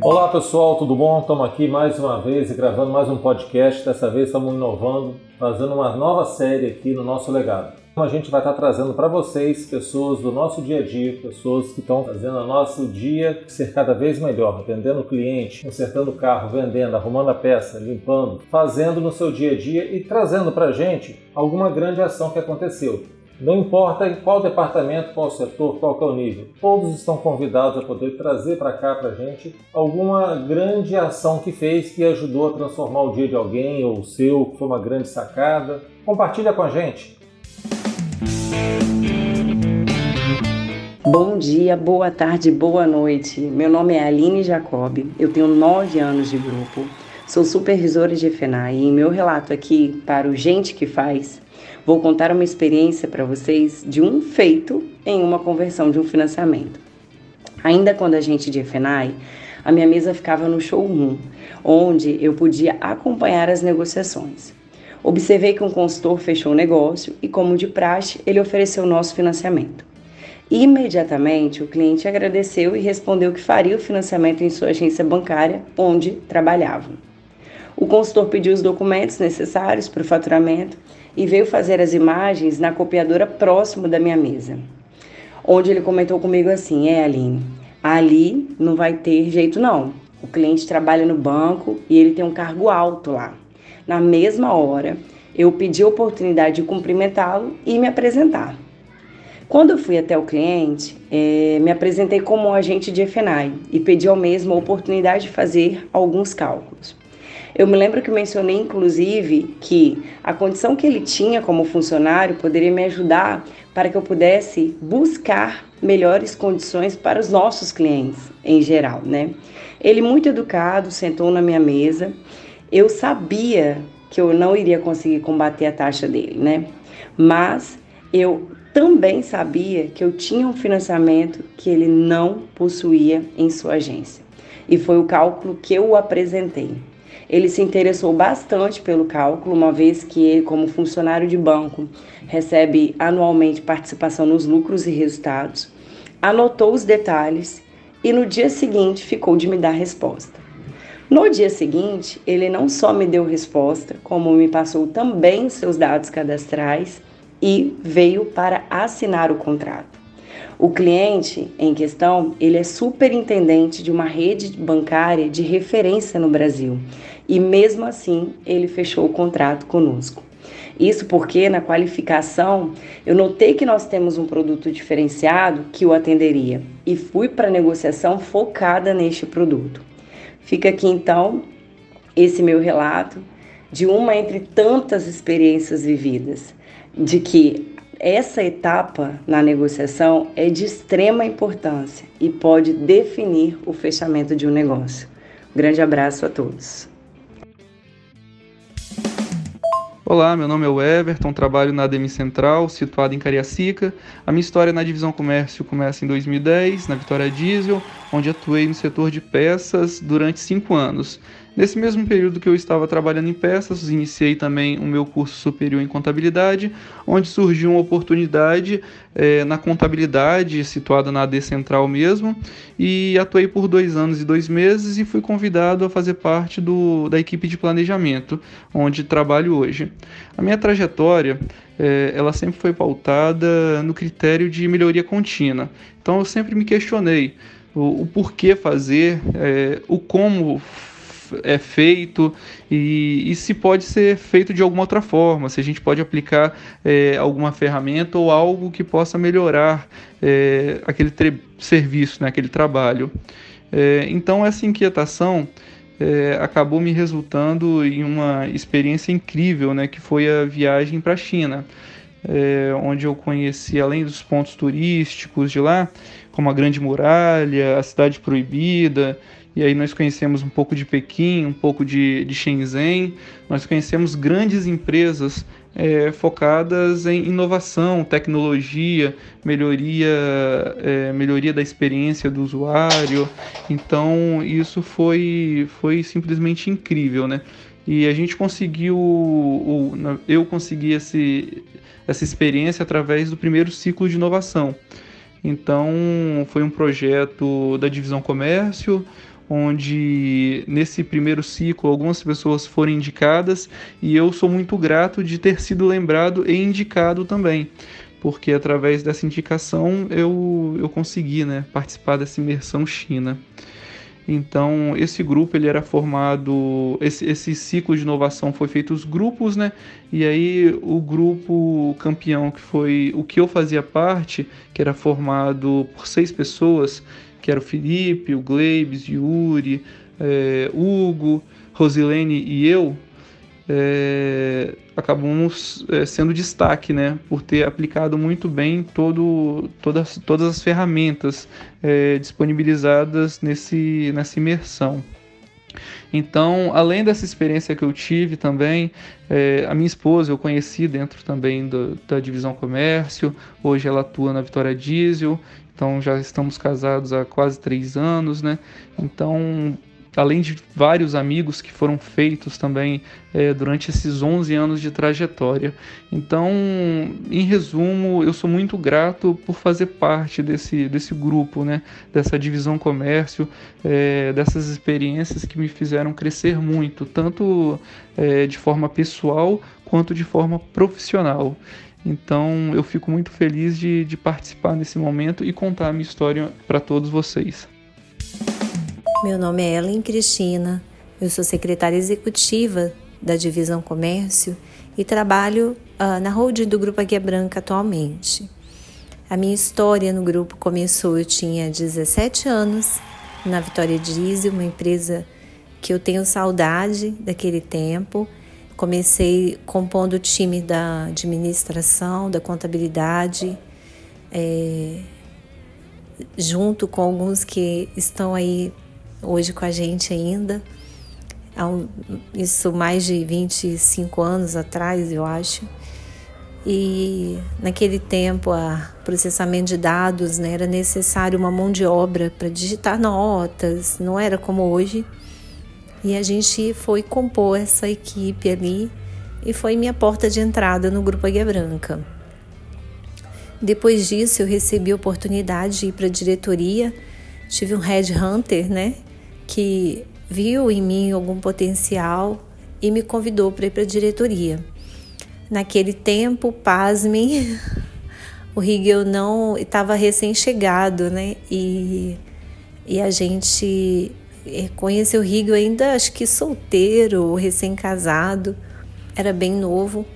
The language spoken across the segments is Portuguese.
Olá pessoal, tudo bom? Estamos aqui mais uma vez gravando mais um podcast. Dessa vez estamos inovando, fazendo uma nova série aqui no nosso legado. A gente vai estar trazendo para vocês pessoas do nosso dia a dia, pessoas que estão fazendo o nosso dia ser cada vez melhor, atendendo o cliente, consertando o carro, vendendo, arrumando a peça, limpando, fazendo no seu dia a dia e trazendo para a gente alguma grande ação que aconteceu. Não importa em qual departamento, qual setor, qual é o nível, todos estão convidados a poder trazer para cá para a gente alguma grande ação que fez que ajudou a transformar o dia de alguém ou o seu, que foi uma grande sacada. Compartilha com a gente. Bom dia, boa tarde, boa noite. Meu nome é Aline Jacob, eu tenho nove anos de grupo, sou supervisora de FENAI e em meu relato aqui para o Gente que Faz, Vou contar uma experiência para vocês de um feito em uma conversão de um financiamento. Ainda quando a gente de FENAI, a minha mesa ficava no showroom, onde eu podia acompanhar as negociações. Observei que um consultor fechou o negócio e, como de praxe, ele ofereceu o nosso financiamento. Imediatamente, o cliente agradeceu e respondeu que faria o financiamento em sua agência bancária, onde trabalhava. O consultor pediu os documentos necessários para o faturamento e veio fazer as imagens na copiadora próximo da minha mesa. Onde ele comentou comigo assim: É, Aline, ali não vai ter jeito não. O cliente trabalha no banco e ele tem um cargo alto lá. Na mesma hora, eu pedi a oportunidade de cumprimentá-lo e me apresentar. Quando eu fui até o cliente, é, me apresentei como um agente de FNAI e pedi ao mesmo a oportunidade de fazer alguns cálculos. Eu me lembro que mencionei, inclusive, que a condição que ele tinha como funcionário poderia me ajudar para que eu pudesse buscar melhores condições para os nossos clientes em geral, né? Ele, muito educado, sentou na minha mesa. Eu sabia que eu não iria conseguir combater a taxa dele, né? Mas eu também sabia que eu tinha um financiamento que ele não possuía em sua agência. E foi o cálculo que eu apresentei. Ele se interessou bastante pelo cálculo, uma vez que ele, como funcionário de banco, recebe anualmente participação nos lucros e resultados, anotou os detalhes e no dia seguinte ficou de me dar resposta. No dia seguinte, ele não só me deu resposta, como me passou também seus dados cadastrais e veio para assinar o contrato. O cliente em questão, ele é superintendente de uma rede bancária de referência no Brasil e mesmo assim ele fechou o contrato conosco. Isso porque na qualificação eu notei que nós temos um produto diferenciado que o atenderia e fui para a negociação focada neste produto. Fica aqui então esse meu relato de uma entre tantas experiências vividas, de que essa etapa na negociação é de extrema importância e pode definir o fechamento de um negócio. grande abraço a todos. Olá, meu nome é o Everton, trabalho na ADM Central, situado em Cariacica. A minha história na divisão comércio começa em 2010, na Vitória Diesel, onde atuei no setor de peças durante cinco anos. Nesse mesmo período que eu estava trabalhando em peças, iniciei também o meu curso superior em contabilidade, onde surgiu uma oportunidade é, na contabilidade, situada na AD Central mesmo, e atuei por dois anos e dois meses e fui convidado a fazer parte do, da equipe de planejamento, onde trabalho hoje. A minha trajetória é, ela sempre foi pautada no critério de melhoria contínua. Então eu sempre me questionei o, o porquê fazer, é, o como é feito e, e, se pode ser feito de alguma outra forma, se a gente pode aplicar é, alguma ferramenta ou algo que possa melhorar é, aquele serviço, né, aquele trabalho. É, então essa inquietação é, acabou me resultando em uma experiência incrível, né, que foi a viagem para a China. É, onde eu conheci, além dos pontos turísticos de lá, como a Grande Muralha, a Cidade Proibida, e aí nós conhecemos um pouco de Pequim, um pouco de, de Shenzhen, nós conhecemos grandes empresas é, focadas em inovação, tecnologia, melhoria, é, melhoria da experiência do usuário. Então isso foi, foi simplesmente incrível, né? E a gente conseguiu, eu consegui esse, essa experiência através do primeiro ciclo de inovação. Então foi um projeto da divisão comércio, onde nesse primeiro ciclo algumas pessoas foram indicadas e eu sou muito grato de ter sido lembrado e indicado também porque através dessa indicação eu, eu consegui né, participar dessa imersão China. Então, esse grupo ele era formado, esse, esse ciclo de inovação foi feito os grupos, né? E aí o grupo campeão, que foi o que eu fazia parte, que era formado por seis pessoas, que era o Felipe, o Gleibs, Yuri, é, Hugo, Rosilene e eu, é, acabamos é, sendo destaque, né, por ter aplicado muito bem todo, todas, todas as ferramentas é, disponibilizadas nesse, nessa imersão. Então, além dessa experiência que eu tive também, é, a minha esposa eu conheci dentro também do, da divisão comércio, hoje ela atua na Vitória Diesel, então já estamos casados há quase três anos, né? Então, além de vários amigos que foram feitos também é, durante esses 11 anos de trajetória. Então, em resumo, eu sou muito grato por fazer parte desse, desse grupo, né, dessa divisão comércio, é, dessas experiências que me fizeram crescer muito, tanto é, de forma pessoal quanto de forma profissional. Então eu fico muito feliz de, de participar nesse momento e contar a minha história para todos vocês. Meu nome é Ellen Cristina, eu sou secretária executiva da Divisão Comércio e trabalho uh, na holding do Grupo Águia Branca atualmente. A minha história no grupo começou, eu tinha 17 anos, na Vitória Diesel, uma empresa que eu tenho saudade daquele tempo. Comecei compondo o time da administração, da contabilidade, é, junto com alguns que estão aí hoje com a gente ainda. Isso mais de 25 anos atrás, eu acho. E naquele tempo, o processamento de dados né, era necessário uma mão de obra para digitar notas, não era como hoje. E a gente foi compor essa equipe ali e foi minha porta de entrada no Grupo Águia Branca. Depois disso, eu recebi a oportunidade de ir para a diretoria. Tive um headhunter, né, que viu em mim algum potencial e me convidou para ir para a diretoria. Naquele tempo, pasmem, o Rigel não estava recém-chegado, né? E, e a gente conheceu o Rigel ainda, acho que solteiro, recém-casado, era bem novo.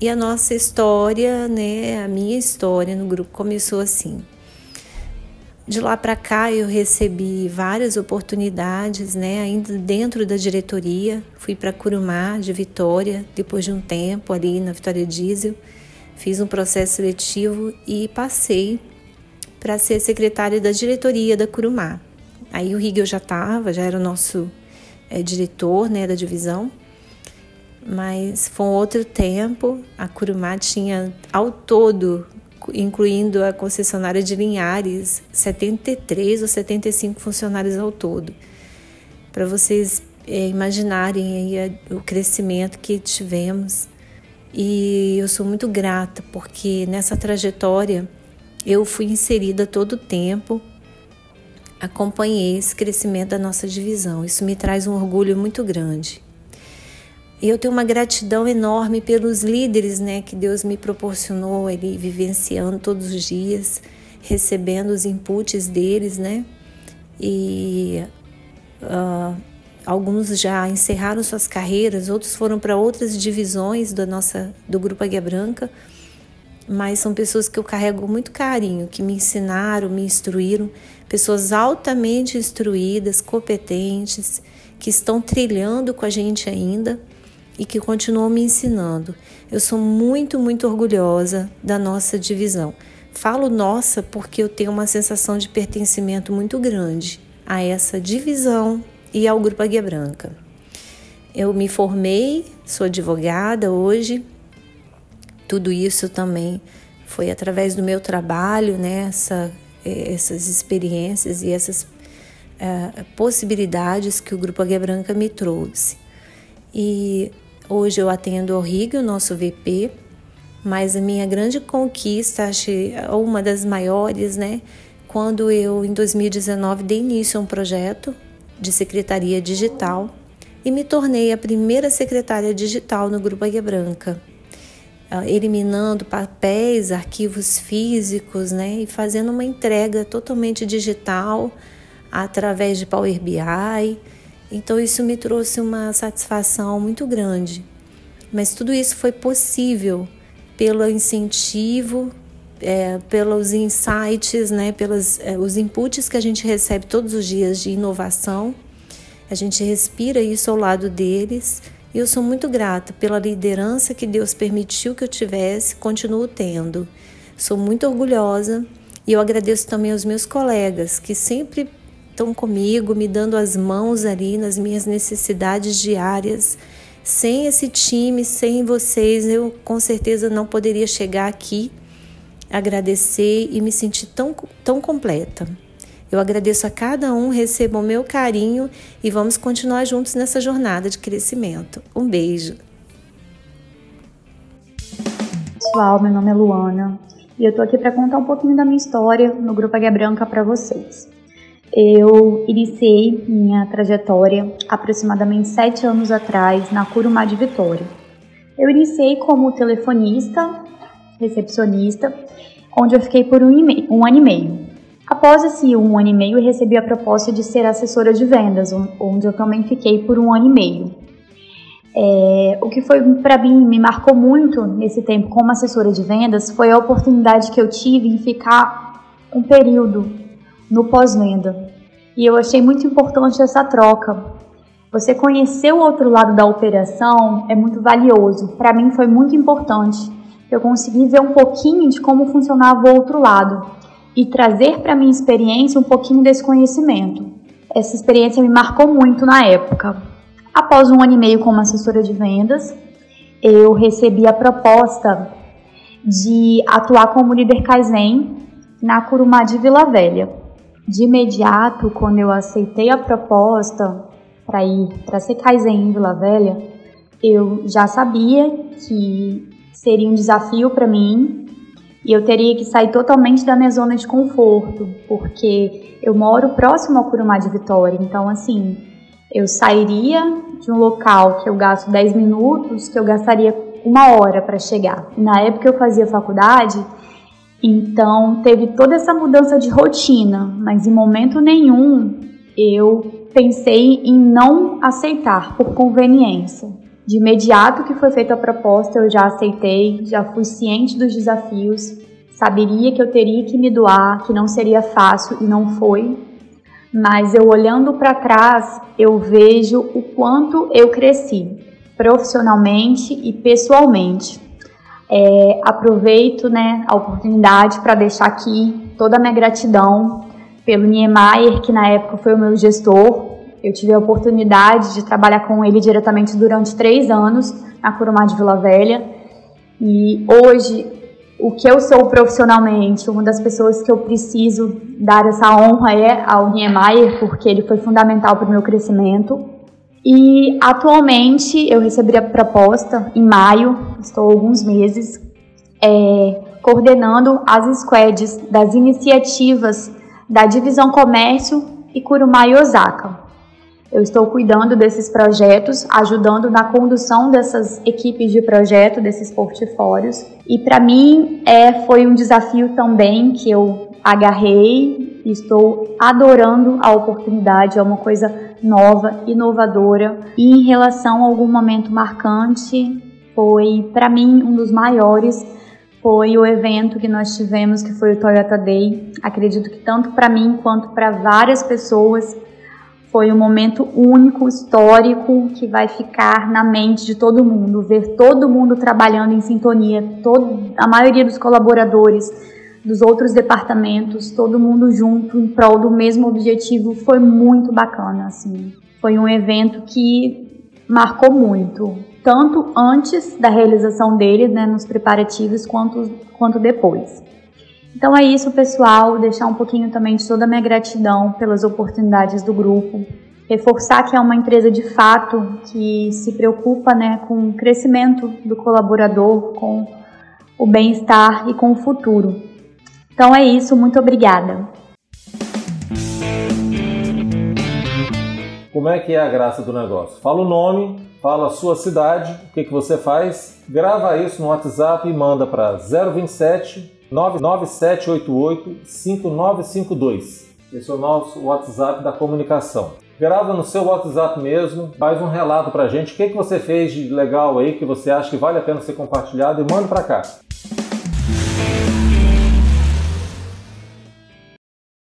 E a nossa história, né, a minha história no grupo começou assim. De lá para cá eu recebi várias oportunidades, né? Ainda dentro da diretoria, fui para Curumá de Vitória, depois de um tempo ali na Vitória Diesel, fiz um processo seletivo e passei para ser secretária da diretoria da Curumá. Aí o Rigel já estava, já era o nosso é, diretor, né, da divisão. Mas foi um outro tempo. A Curumá tinha ao todo incluindo a concessionária de Linhares, 73 ou 75 funcionários ao todo. Para vocês é, imaginarem aí o crescimento que tivemos. E eu sou muito grata porque nessa trajetória eu fui inserida todo o tempo, acompanhei esse crescimento da nossa divisão. Isso me traz um orgulho muito grande. E eu tenho uma gratidão enorme pelos líderes né, que Deus me proporcionou vivenciando todos os dias, recebendo os inputs deles, né? E uh, alguns já encerraram suas carreiras, outros foram para outras divisões da nossa, do Grupo Águia Branca, mas são pessoas que eu carrego muito carinho, que me ensinaram, me instruíram, pessoas altamente instruídas, competentes, que estão trilhando com a gente ainda e que continuam me ensinando. Eu sou muito, muito orgulhosa da nossa divisão. Falo nossa porque eu tenho uma sensação de pertencimento muito grande a essa divisão e ao Grupo Águia Branca. Eu me formei, sou advogada hoje. Tudo isso também foi através do meu trabalho, né? Essas experiências e essas uh, possibilidades que o Grupo Águia Branca me trouxe. E Hoje eu atendo ao Rig, o nosso VP, mas a minha grande conquista, acho uma das maiores, né? Quando eu, em 2019, dei início a um projeto de secretaria digital e me tornei a primeira secretária digital no Grupo Águia Branca, eliminando papéis, arquivos físicos, né, e fazendo uma entrega totalmente digital através de Power BI. Então isso me trouxe uma satisfação muito grande. Mas tudo isso foi possível pelo incentivo, é, pelos insights, né, pelos é, os inputs que a gente recebe todos os dias de inovação. A gente respira isso ao lado deles e eu sou muito grata pela liderança que Deus permitiu que eu tivesse, continuo tendo. Sou muito orgulhosa e eu agradeço também aos meus colegas que sempre estão comigo, me dando as mãos ali nas minhas necessidades diárias. Sem esse time, sem vocês, eu com certeza não poderia chegar aqui, agradecer e me sentir tão, tão completa. Eu agradeço a cada um, recebo o meu carinho e vamos continuar juntos nessa jornada de crescimento. Um beijo. Pessoal, meu nome é Luana e eu tô aqui para contar um pouquinho da minha história no Grupo Águia Branca para vocês. Eu iniciei minha trajetória aproximadamente sete anos atrás na Curumá de Vitória. Eu iniciei como telefonista, recepcionista, onde eu fiquei por um, um ano e meio. Após esse um ano e meio, recebi a proposta de ser assessora de vendas, onde eu também fiquei por um ano e meio. É, o que foi para mim me marcou muito nesse tempo como assessora de vendas foi a oportunidade que eu tive em ficar um período no pós-venda. E eu achei muito importante essa troca. Você conhecer o outro lado da operação é muito valioso. Para mim foi muito importante. Eu consegui ver um pouquinho de como funcionava o outro lado e trazer para minha experiência um pouquinho desse conhecimento. Essa experiência me marcou muito na época. Após um ano e meio como assessora de vendas, eu recebi a proposta de atuar como líder Kaizen na Curumá de Vila Velha. De imediato, quando eu aceitei a proposta para ir para ser Kaizen em Vila Velha, eu já sabia que seria um desafio para mim e eu teria que sair totalmente da minha zona de conforto, porque eu moro próximo ao Curumá de Vitória, então assim, eu sairia de um local que eu gasto 10 minutos, que eu gastaria uma hora para chegar. Na época eu fazia faculdade, então teve toda essa mudança de rotina, mas em momento nenhum eu pensei em não aceitar por conveniência. De imediato que foi feita a proposta, eu já aceitei, já fui ciente dos desafios, saberia que eu teria que me doar, que não seria fácil e não foi. Mas eu olhando para trás, eu vejo o quanto eu cresci profissionalmente e pessoalmente. É, aproveito né, a oportunidade para deixar aqui toda a minha gratidão pelo Niemeyer, que na época foi o meu gestor. Eu tive a oportunidade de trabalhar com ele diretamente durante três anos na Curumá de Vila Velha. E hoje, o que eu sou profissionalmente, uma das pessoas que eu preciso dar essa honra é ao Niemeyer, porque ele foi fundamental para o meu crescimento. E atualmente eu recebi a proposta em maio, estou alguns meses, é, coordenando as squads das iniciativas da Divisão Comércio e Kurumai Osaka. Eu estou cuidando desses projetos, ajudando na condução dessas equipes de projeto, desses portfólios. E para mim é, foi um desafio também que eu agarrei estou adorando a oportunidade. É uma coisa nova, inovadora. E em relação a algum momento marcante, foi para mim um dos maiores foi o evento que nós tivemos, que foi o Toyota Day. Acredito que tanto para mim quanto para várias pessoas foi um momento único, histórico, que vai ficar na mente de todo mundo. Ver todo mundo trabalhando em sintonia, todo, a maioria dos colaboradores dos outros departamentos, todo mundo junto em prol do mesmo objetivo, foi muito bacana, assim. Foi um evento que marcou muito, tanto antes da realização dele, né, nos preparativos, quanto, quanto depois. Então é isso, pessoal. Deixar um pouquinho também de toda a minha gratidão pelas oportunidades do grupo. Reforçar que é uma empresa de fato que se preocupa né, com o crescimento do colaborador, com o bem-estar e com o futuro. Então é isso, muito obrigada. como é que é a graça do negócio? Fala o nome, fala a sua cidade, o que, que você faz, grava isso no WhatsApp e manda para 027 99788 5952. Esse é o nosso WhatsApp da comunicação. Grava no seu WhatsApp mesmo, faz um relato pra gente, o que, que você fez de legal aí, que você acha que vale a pena ser compartilhado e manda para cá.